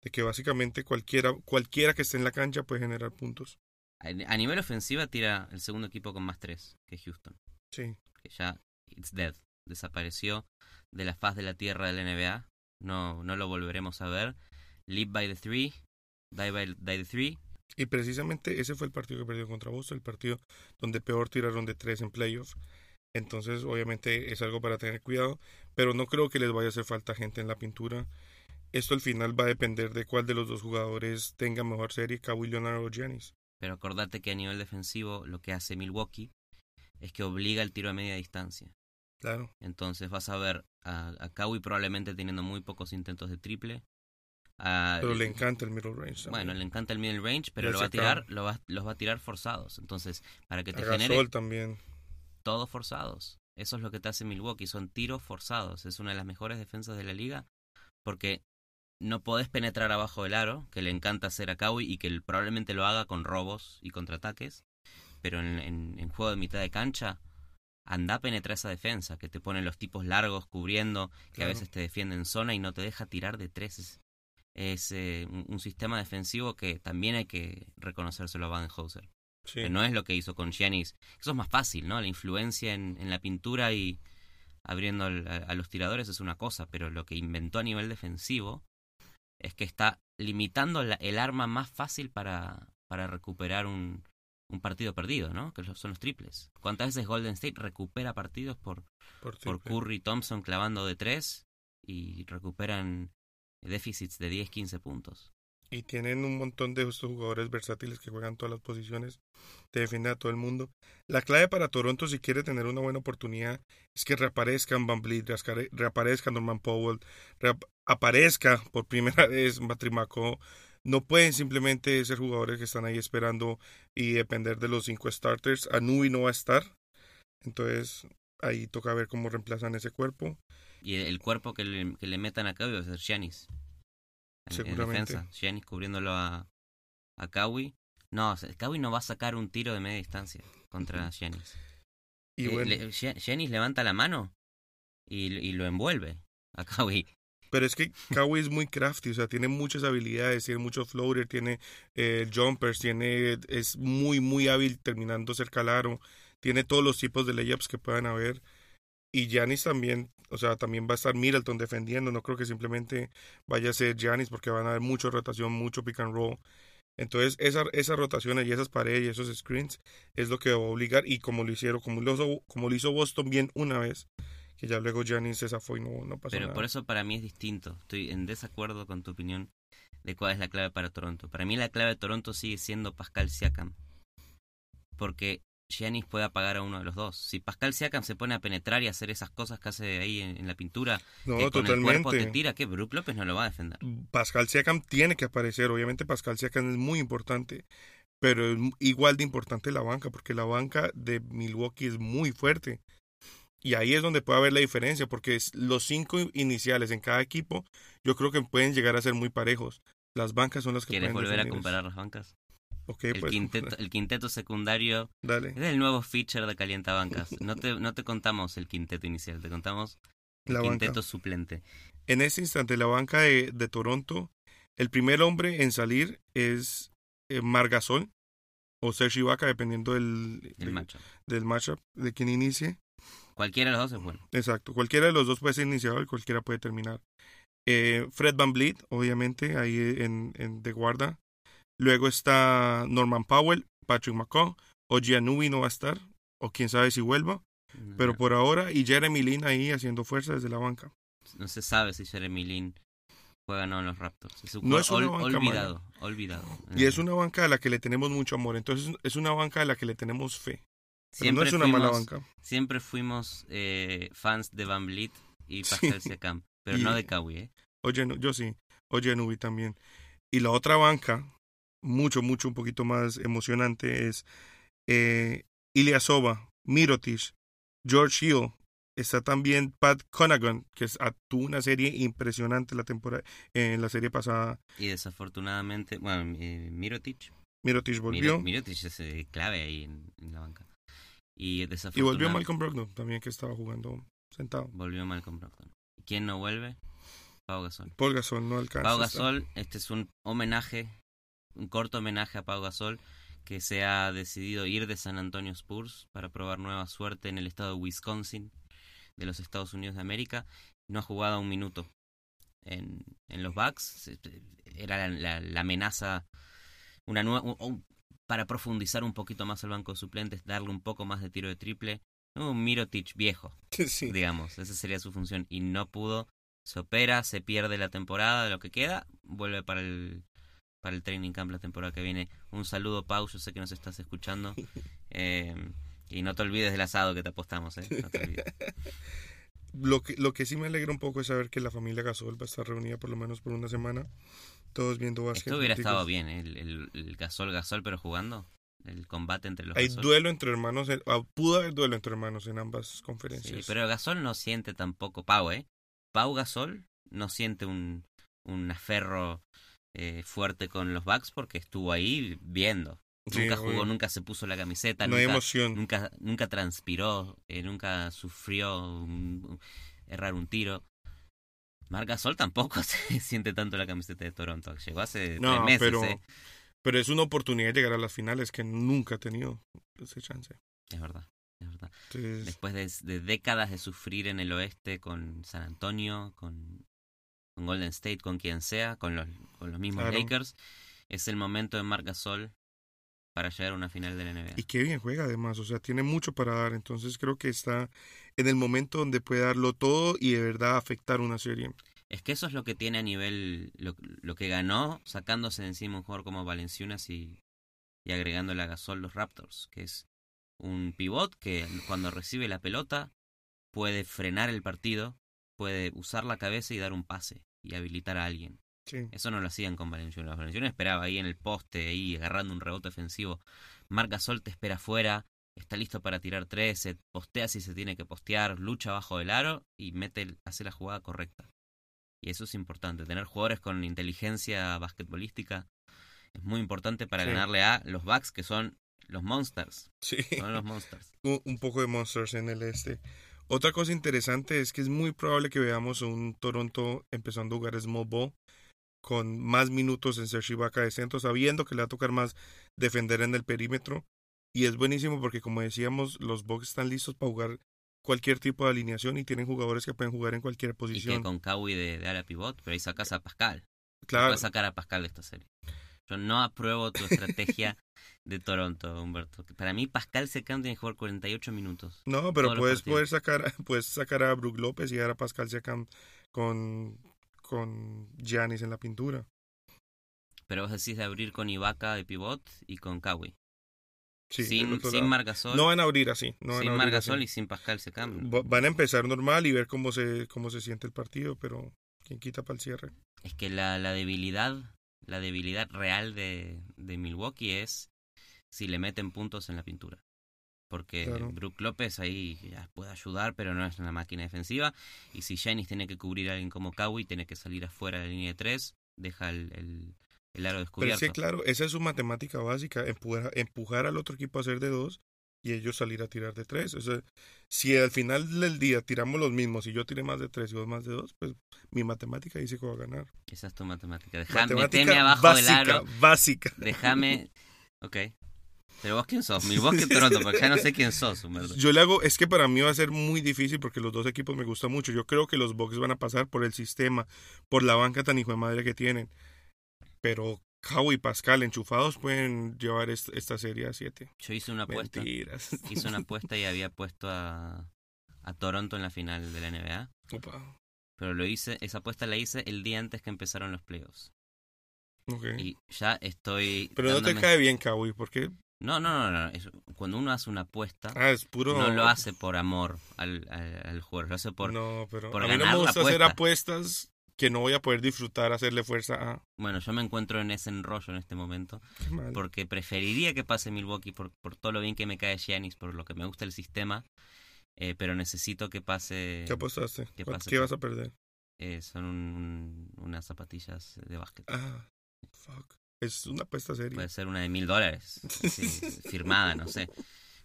De que básicamente cualquiera, cualquiera que esté en la cancha puede generar puntos. A nivel ofensiva tira el segundo equipo con más tres, que es Houston. Sí. Que ya, it's dead. Desapareció de la faz de la tierra de la NBA. No, no lo volveremos a ver. Live by the three. Die by die the three. Y precisamente ese fue el partido que perdió contra Boston, el partido donde peor tiraron de tres en playoffs. Entonces, obviamente es algo para tener cuidado, pero no creo que les vaya a hacer falta gente en la pintura. Esto al final va a depender de cuál de los dos jugadores tenga mejor serie, Kawhi Leonard o Giannis. Pero acordate que a nivel defensivo lo que hace Milwaukee es que obliga el tiro a media distancia. Claro. Entonces vas a ver a, a Kawhi probablemente teniendo muy pocos intentos de triple. A- Pero le encanta el middle range. también. bueno, le encanta el middle range, pero lo va a tirar, lo va, los va a tirar forzados. Entonces, para que te A genere Gasol también. todos forzados. Eso es lo que te hace Milwaukee, son tiros forzados. Es una de las mejores defensas de la liga porque no podés penetrar abajo del aro, que le encanta hacer a Kawhi y que probablemente lo haga con robos y contraataques, pero en, en, en juego de mitad de cancha, anda a penetrar esa defensa, que te ponen los tipos largos cubriendo, que a veces te defiende en zona y no te deja tirar de tres. Es, eh, un, un sistema defensivo que también hay que reconocérselo a Sí. que no es lo que hizo con Giannis. Eso es más fácil, ¿no? La influencia en, en la pintura y abriendo a los tiradores es una cosa, pero lo que inventó a nivel defensivo es que está limitando la- el arma más fácil para, para recuperar un, un partido perdido, ¿no? Que son los triples. ¿Cuántas veces Golden State recupera partidos por, por. Curry y Thompson clavando de tres y recuperan déficits de 10, 15 puntos? Y tienen un montón de estos jugadores versátiles que juegan todas las posiciones, te defienden a todo el mundo. La clave para Toronto, si quiere tener una buena oportunidad, es que reaparezcan Van Vliet, reaparezca Norman Powell, reap- aparezca por primera vez Matrimaco. No pueden simplemente ser jugadores que están ahí esperando y depender de los cinco starters. Anubi no va a estar. Entonces, ahí toca ver cómo reemplazan ese cuerpo. Y el cuerpo que le, que le metan a Kawhi va a ser Giannis. En, en Seguramente. defensa. Giannis cubriéndolo a, a Kawhi. No, Kawhi no va a sacar un tiro de media distancia contra Giannis. Y Eh, bueno, le- Gia- Giannis levanta la mano y, y lo envuelve a Kawhi. Pero es que Kawhi es muy crafty, o sea, tiene muchas habilidades, tiene mucho floater, tiene eh, jumpers, tiene, es muy, muy hábil terminando cerca al tiene todos los tipos de layups que puedan haber. Y Giannis también, o sea, también va a estar Middleton defendiendo, no creo que simplemente vaya a ser Giannis porque van a haber mucha rotación, mucho pick and roll. Entonces, esa, esas rotaciones y esas paredes y esos screens es lo que va a obligar, y como lo hicieron, como lo como lo hizo Boston bien una vez, que ya luego Giannis se zafó y no, no pasó Pero nada. por eso para mí es distinto. Estoy en desacuerdo con tu opinión de cuál es la clave para Toronto. Para mí la clave de Toronto sigue siendo Pascal Siakam. Porque Giannis puede apagar a uno de los dos. Si Pascal Siakam se pone a penetrar y hacer esas cosas que hace ahí en, en la pintura, No, que con el cuerpo te tira, que Brook López no lo va a defender. Pascal Siakam tiene que aparecer. Obviamente Pascal Siakam es muy importante, pero es igual de importante la banca, porque la banca de Milwaukee es muy fuerte. Y ahí es donde puede haber la diferencia, porque los cinco iniciales en cada equipo, yo creo que pueden llegar a ser muy parejos. Las bancas son las que ¿Quieres pueden volver a definir comparar las bancas? Ok, El pues, quinteto, el quinteto secundario dale. es el nuevo feature de Calientabancas. No te, no te contamos el quinteto inicial, te contamos el La banca. quinteto suplente. En este instante, la banca de, de Toronto, el primer hombre en salir es eh, Margasol o Serge Ibaka, dependiendo del, El de- macho. del matchup de quien inicie. Cualquiera de los dos es bueno. Exacto, cualquiera de los dos puede ser iniciador y cualquiera puede terminar. Eh, Fred Van Vliet, obviamente, ahí en, en de guarda. Luego está Norman Powell, Patrick McCaw, o Giannubi no va a estar, o quién sabe si vuelva, pero por ahora, y Jeremy Lin ahí haciendo fuerza desde la banca. no se sabe si Jeremy Lin juega o no en los Raptors. Es un No es una ol- banca olvidado, olvidado. Y es una banca a la que le tenemos mucho amor, entonces es una banca a la que le tenemos fe. Siempre no es una fuimos, mala banca. Siempre fuimos eh, fans de Van Vliet y Sí. Pascal Siakam, pero Y- no de Kawhi, ¿eh? Oye, yo sí, oye Nubi también. Y la otra banca, mucho, mucho, un poquito más emocionante, es eh, Ilyasova, Mirotic, George Hill, está también Pat Conagan, que es- actuó una serie impresionante la temporada, en la serie pasada. Y desafortunadamente, bueno, eh, Mirotic, Mirotic volvió. Miro- Mirotic es eh, clave ahí en, en la banca. Y y volvió Malcolm Brogdon también, que estaba jugando sentado. volvió Malcolm Brogdon. ¿Y quién no vuelve? Pau Gasol. Paul Gasol no alcanza. Pau. Gasol, este es un homenaje, un corto homenaje a Pau Gasol, que se ha decidido ir de San Antonio Spurs para probar nueva suerte en el estado de Wisconsin, de los Estados Unidos de América. No ha jugado un minuto en, en los Bucks. Se- Era la, la- la amenaza una nueva, un- para profundizar un poquito más el banco de suplentes, darle un poco más de tiro de triple, un Mirotic viejo, Sí. digamos, esa sería su función y no pudo, se opera, se pierde la temporada, lo que queda, vuelve para el para el training camp la temporada que viene. Un saludo Pau, yo sé que nos estás escuchando. Eh, y no te olvides del asado que te apostamos, ¿eh? No te olvides. Lo que, lo que sí me alegra un poco es saber que la familia Gasol va a estar reunida por lo menos por una semana. Todos viendo básquet. Esto hubiera estado bien, ¿eh? el, el, el gasol gasol pero jugando. El combate entre los Hay Gasol. duelo entre hermanos. ah, pudo haber duelo entre hermanos en ambas Sí, conferencias. pero Gasol no siente tampoco Pau, ¿eh? Pau Gasol no siente un, un aferro eh, fuerte con los Bucks porque estuvo ahí viendo. Sí, nunca jugó, nunca se puso la camiseta, No hay nunca, emoción. nunca, nunca transpiró, eh, nunca sufrió un- un- errar un tiro. Marc Gasol tampoco se siente tanto la camiseta de Toronto. Llegó hace No, tres meses, pero, ¿eh? pero es una oportunidad de llegar a las finales que nunca ha tenido ese chance. Es verdad, es verdad. Entonces, Después de, de décadas de sufrir en el oeste con San Antonio, con, con Golden State, con quien sea, con los, con los mismos Claro. Lakers, es el momento de Marc Gasol para llegar a una final de la NBA. y qué bien juega además, o sea, tiene mucho para dar, entonces creo que está en el momento donde puede darlo todo y de verdad afectar una serie. Es que eso es lo que tiene a nivel, lo, lo que ganó sacándose de encima un jugador como Valenciunas y, y agregándole a Gasol los Raptors, que es un pivot que cuando recibe la pelota puede frenar el partido, puede usar la cabeza y dar un pase y habilitar a alguien. Sí. Eso no lo hacían con Valenciunas. Valenciunas esperaba ahí en el poste, ahí agarrando un rebote ofensivo. Marc Gasol te espera afuera, está listo para tirar tres, se postea si se tiene que postear, lucha bajo el aro y mete, hace la jugada correcta. Y eso es importante. Tener jugadores con inteligencia basquetbolística es muy importante para Sí. ganarle a los Bucks, que son los Monsters. Sí. Son los Monsters. un un poco de Monsters en el este. Otra cosa interesante es que es muy probable que veamos un Toronto empezando a jugar small ball con más minutos en Serge Ibaka de centro, sabiendo que le va a tocar más defender en el perímetro. Y es buenísimo porque, como decíamos, los Bucks están listos para jugar cualquier tipo de alineación y tienen jugadores que pueden jugar en cualquier Y que posición. con Kawhi de, de ala pivot, pero ahí sacas a Pascal. Claro, Puedes sacar a Pascal de esta serie. Yo no apruebo tu estrategia de Toronto, Humberto. Para mí, Pascal Secam tiene que jugar 48 minutos. no, pero puedes, puedes, sacar, puedes sacar a Brook López y ahora a Pascal Siakam con, con Giannis en la pintura. Pero vos decís de abrir con Ibaka de pivot y con Kawhi. Sí, sin sin. Margasol. No van a abrir así. No van sin Margasol y sin Pascal Secam. Va- Van a empezar normal y ver cómo se, cómo se siente el partido, pero quién quita para el cierre. Es que la, la debilidad, la debilidad real de, de Milwaukee es si le meten puntos en la pintura. Porque Claro. Brook López ahí ya puede ayudar, pero no es una máquina defensiva. Y si Janis tiene que cubrir a alguien como Kawhi, tiene que salir afuera de la línea de tres, deja el, el, el aro Pero es descubierto. que, claro, esa es su matemática básica, empujar, empujar al otro equipo a hacer de dos y ellos salir a tirar de tres. O sea, si al final del día tiramos los mismos y yo tiré más de tres y vos más de dos, pues mi matemática dice que va a ganar. Esa es tu matemática. Meteme abajo básica, del aro. básica. Déjame. Ok. Pero vos quién sos, Milwaukee o Toronto, porque ya no sé quién sos, Humberto. Yo le hago, es que para mí va a ser muy difícil porque los dos equipos me gustan mucho. Yo creo que los Bucks van a pasar por el sistema, por la banca tan hijo de madre que tienen. Pero Kawhi y Pascal enchufados pueden llevar est- esta serie a siete. Yo hice una apuesta. Mentiras. Hice una apuesta y había puesto a, a Toronto en la final de la NBA. Opa. Pero lo hice, esa apuesta la hice el día antes que empezaron los playoffs. Ok. Y ya estoy. Pero no te cae bien Kawhi, porque No, no, no, no. es- cuando uno hace una apuesta, ah, es puro. no lo hace por amor al, al, al jugador, lo hace por. no, pero por a mí no ganar me gusta hacer apuesta. apuestas que no voy a poder disfrutar, hacerle fuerza a. Bueno, yo me encuentro en ese enrollo en este momento. Qué mal. Porque preferiría que pase Milwaukee por, por todo lo bien que me cae Giannis, por lo que me gusta el sistema. eh, pero necesito que pase. ¿Qué apostaste? ¿Qué ¿Cuál- pasa? ¿Qué vas a perder? eh, son un- un- unas zapatillas de básquet. Ah, fuck. Es una apuesta seria. Puede ser una de mil dólares. así, firmada, no sé.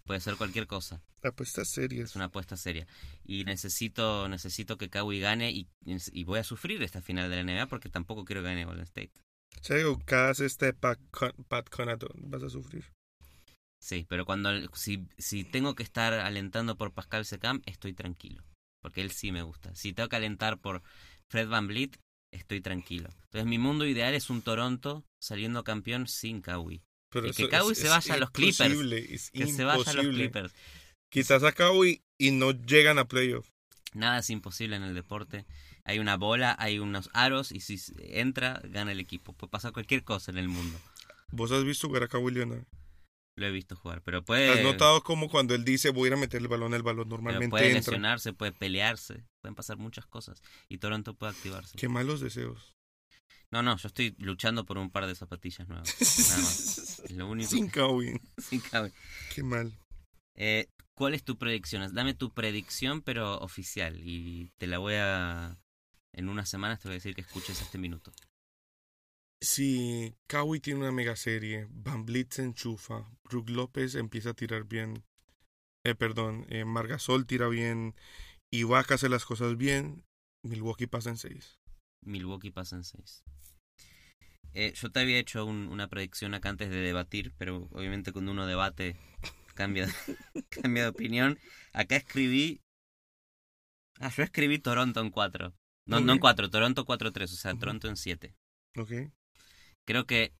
Puede ser cualquier cosa. Apuestas serias. Es una apuesta seria. Y necesito necesito que Kawhi gane y, y voy a sufrir esta final de la NBA porque tampoco quiero que gane Golden State. Digo, cada este Pat, Con- Pat Connaughton vas a sufrir. Sí, pero cuando si, si tengo que estar alentando por Pascal Secam, estoy tranquilo. Porque él sí me gusta. Si tengo que alentar por Fred Van Vliet, estoy tranquilo. Entonces mi mundo ideal es un Toronto saliendo campeón sin Kawhi. Pero Y que Kawhi se vaya a los Clippers. es Que se vaya a los. Clippers. Quizás a Kawhi y no llegan a playoff. Nada es imposible en el deporte. Hay una bola, hay unos aros y si entra, gana el equipo. Puede pasar cualquier cosa en el mundo. ¿Vos has visto jugar a Kawhi Leonard? Lo he visto jugar, pero puede, ¿Has notado como cuando él dice voy a ir a meter el balón, el balón normalmente puede entra? lesionarse, puede pelearse, pueden pasar muchas cosas y Toronto puede activarse. Qué malos deseos. No, no, yo estoy luchando por un par de zapatillas nuevas. Nada más. Es lo único. Sin Kawhi. Sí, cabe. Qué mal. Eh, ¿Cuál es tu predicción? Dame tu predicción, pero oficial. Y te la voy a. En unas semanas te voy a decir que escuches este minuto. Si Kawhi tiene una mega serie, Van Vliet se enchufa, Brook López empieza a tirar bien, eh, perdón, eh, Margasol tira bien, Ibaka hace las cosas bien, Milwaukee pasa en seis. Milwaukee pasa en 6. Eh, yo te había hecho un- una predicción acá antes de debatir, pero obviamente cuando uno debate cambia, cambia de opinión. Acá escribí. Ah, yo escribí Toronto en 4. No, no en Ok. 4, Toronto 4-3, o sea. Toronto en 7. ¿Ok? Creo que.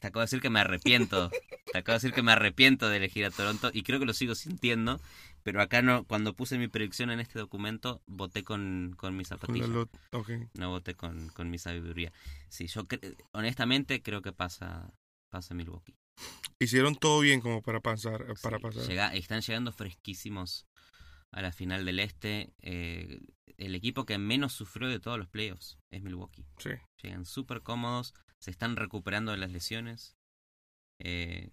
Te acabo de decir que me arrepiento. Te acabo de decir que me arrepiento de elegir a Toronto y creo que lo sigo sintiendo. Pero acá no, cuando puse mi predicción en este documento, voté con, con mis Con la zapatillas. lot- ok. No voté con, con mi sabiduría. Sí, yo cre- honestamente creo que pasa, pasa Milwaukee. Hicieron todo bien como para pasar. Para Sí, pasar. llega- están llegando fresquísimos a la final del este. Eh, el equipo que menos sufrió de todos los playoffs es Milwaukee. Sí. Llegan súper cómodos, se están recuperando de las lesiones. Eh,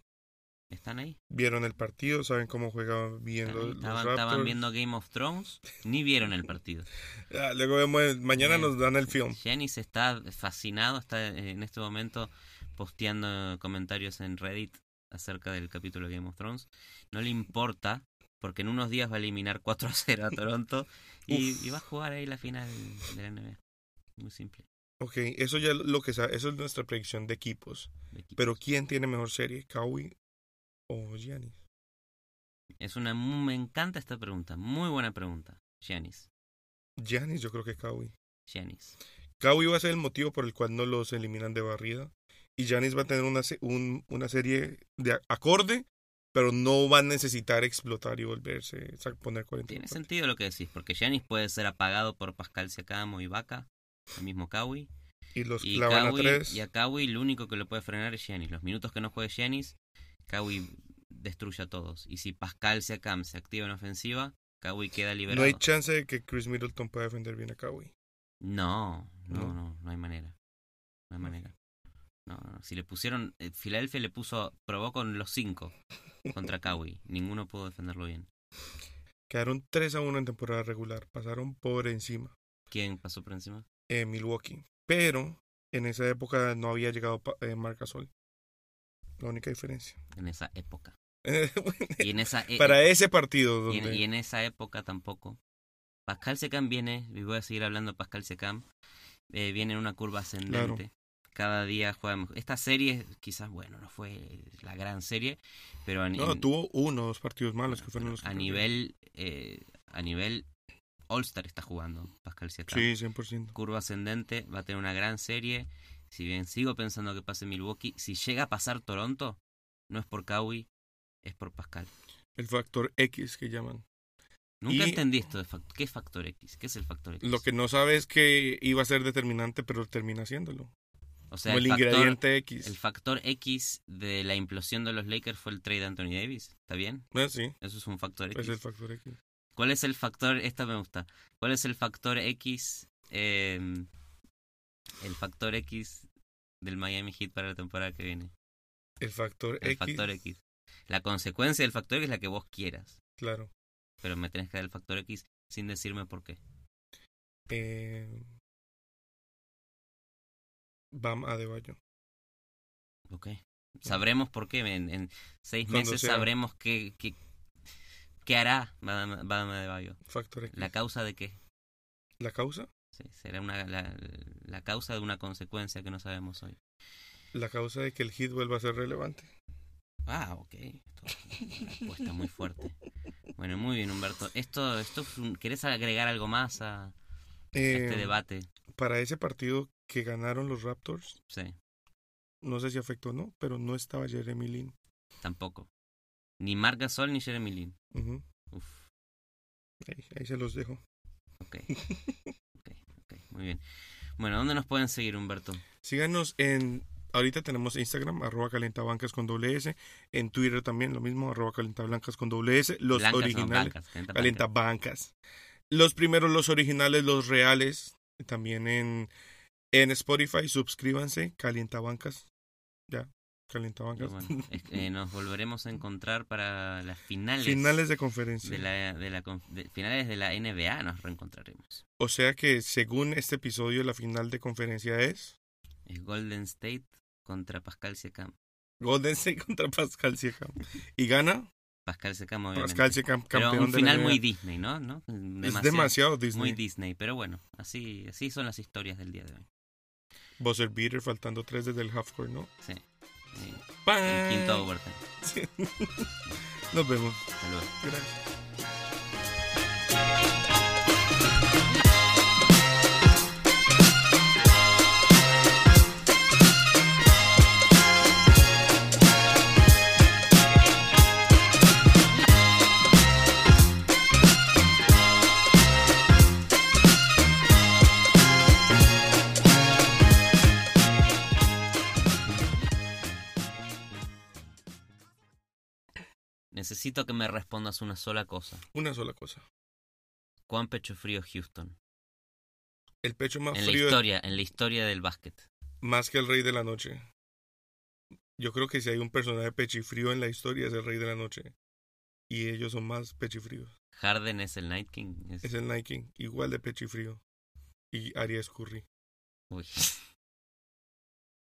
¿Están ahí? Vieron el partido, saben cómo juegan bien los, los ¿Estaban, Raptors. estaban viendo Game of Thrones? Ni vieron el partido. Ah, luego vemos, mañana Bien. nos dan el film. Giannis está fascinado, está en este momento posteando comentarios en Reddit acerca del capítulo de Game of Thrones. No le importa, porque en unos días va a eliminar 4 a 0 a Toronto y, va a jugar ahí la final de la NBA. Muy simple. Ok, eso ya lo que sa- eso es nuestra predicción de equipos. de equipos. Pero ¿quién tiene mejor serie? ¿Kawhi o Giannis? Es una me encanta esta pregunta, muy buena pregunta. Giannis, Giannis, yo creo que Kawhi. Giannis. Kawhi va a ser el motivo por el cual no los eliminan de barrida. Y Giannis va a tener una, un- una serie de acorde, pero no va a necesitar explotar y volverse, o sea, poner 40. Tiene sentido lo que decís, porque Giannis puede ser apagado por Pascal Siakam o Ibaka, el mismo Kawhi. Y los Y, clavan a tres. y a Kawhi lo único que lo puede frenar es Giannis. Los minutos que no juegue Giannis, Kawhi destruye a todos. Y si Pascal Siakam se activa en ofensiva, Kawhi queda No liberado. hay chance de que Chris Middleton pueda defender bien a Kawhi. no, no, No. no, no hay manera. No hay manera. No, no, Si le pusieron, eh, Filadelfia le puso, probó con los cinco contra Kawhi. Ninguno pudo defenderlo bien. Quedaron 3 a 1 en temporada regular. Pasaron por encima. ¿Quién pasó por encima? eh, Milwaukee. Pero en esa época no había llegado eh, Marc Gasol. La única diferencia. En esa época. Y en esa e- Para ese partido Y en, donde y en esa época tampoco. Pascal Secam viene, y voy a seguir hablando de Pascal Secam, eh, viene en una curva ascendente. Cada día juega mejor. Esta serie, quizás, bueno, no fue la gran serie, pero a, no, tuvo uno o dos partidos malos que fueron los que a nivel eh, a nivel All-Star está jugando Pascal Siakam. Sí, 100%. Curva ascendente, va a tener una gran serie. Si bien sigo pensando que pase Milwaukee, si llega a pasar Toronto, no es por Kawhi, es por Pascal. El factor X que llaman. Nunca Y- entendí esto de ¿Qué es factor X? ¿Qué es el factor X? Lo que no sabe es que iba a ser determinante, pero termina haciéndolo. O sea, Como el, el, factor, ingrediente X. el factor X de la implosión de los Lakers fue el trade de Anthony Davis. ¿Está bien? Ah, sí, Eso es un factor X. es el factor X. ¿Cuál es el factor? Esta me gusta. ¿Cuál es el factor X? eh, el factor X del Miami Heat para la temporada que viene. El factor El X. factor X. La consecuencia del factor X es la que vos quieras. Claro. Pero me tenés que dar el factor X sin decirme por qué. Eh, Bam Adebayo. Ok. Sabremos por qué. En, en seis Cuando meses sea. sabremos qué, qué, qué hará Bam Bam Adebayo. Factor X. ¿La causa de qué? ¿La causa? Sí, será una, la, la causa de una consecuencia que no sabemos hoy. La causa de que el hit vuelva a ser relevante. Ah, ok. Esto es una respuesta muy fuerte. Bueno, muy bien, Humberto. Esto, esto ¿Querés agregar algo más a Eh, este debate? Para ese partido que ganaron los Raptors, Sí, no sé si afectó o no, pero no estaba Jeremy Lin. tampoco. Ni Marc Gasol ni Jeremy Lin. Uf, ahí, ahí se los dejo. ok. ok, ok, muy bien. Bueno, ¿dónde nos pueden seguir, Humberto? Síganos en. Ahorita tenemos Instagram, arroba calentabancas con doble S. En Twitter también lo mismo, arroba calentablancas con doble S. Los Blancas, no, originales. blancas, calenta blancas. Calentabancas. Los primeros, los originales, los reales. También en, en Spotify, suscríbanse. Calientabancas. Ya, calientabancas. bueno, eh, nos volveremos a encontrar para las finales. Finales de conferencia. de la, de la de- finales de la NBA nos reencontraremos. O sea que según este episodio, la final de conferencia es Es Golden State contra Pascal Siakam. Golden State contra Pascal Siakam. Y gana Pascal Siakam, obviamente. Pascal Pero campeón un de la final NBA. muy Disney, ¿no? ¿No? Es demasiado Disney. Muy Disney, pero bueno, así, así son las historias del día de hoy. Buzzer beater faltando tres desde el half court, ¿no? Sí. Sí. ¡Pam! El quinto overtime. Sí. Nos vemos. Luego. Gracias. Necesito que me respondas una sola cosa. Una sola cosa. ¿Cuán pecho frío es Houston? El pecho más En la frío, historia, en la historia del básquet. más que el rey de la noche. Yo creo que si hay un personaje pechifrío en la historia es el rey de la noche. Y ellos son más pechifríos. Harden es el Night King. es- Es el Nike King, igual de pechifrío. Y Arias Curry. Uy.